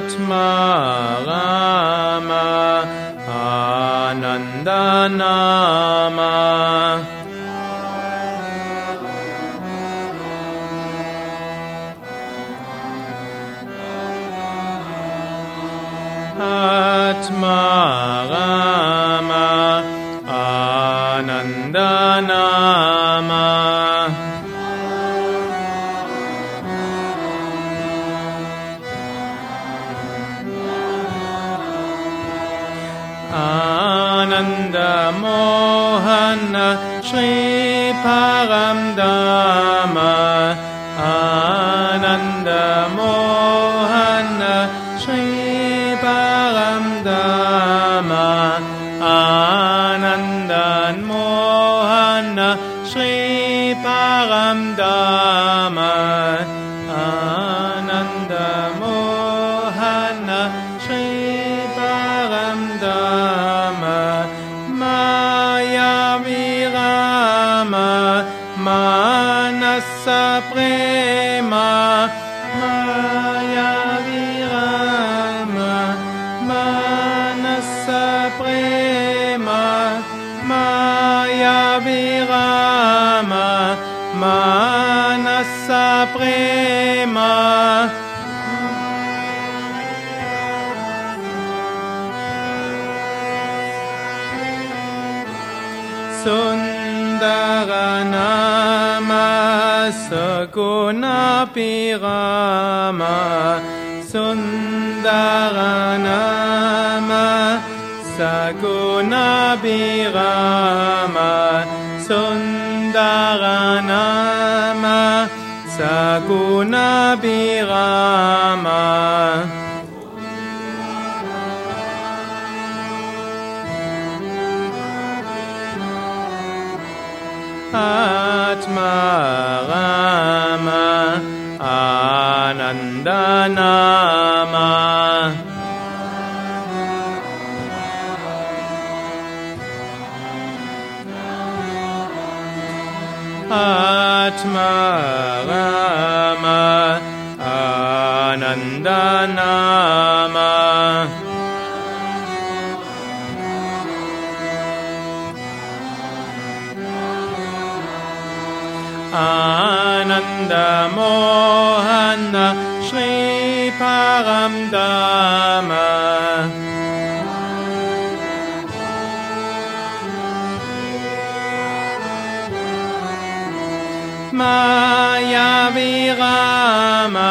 Atma Rama Anandanama. Atma Rama Mohana Shri Paramdama Ananda Mohana Shri Paramdama Ananda Mohana Shri Paramdama Ananda Manasa Prema Maya Virama Manasa Prema Maya Virama Manasa Prema Sundaranama Sakuna Pirama Sundaranama Sakuna Pirama Sundaranama Sakuna Pirama ah. Atma Rama Ananda Nama Atma Rama Ananda Nama Ananda Mohana Shri Paramdama Maya Virama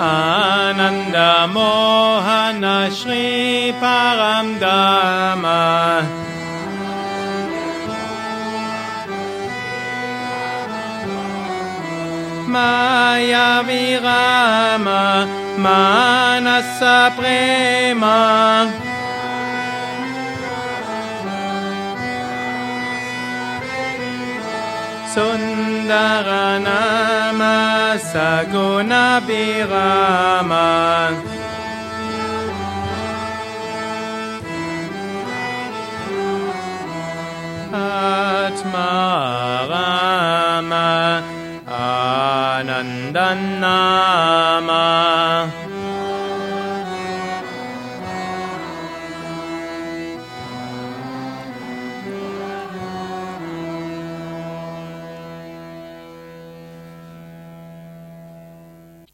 Ananda Mohana Shri Paramdama Maya Virama Manasa Prema Sundaranama Saguna Birama Atma Rama Anandanama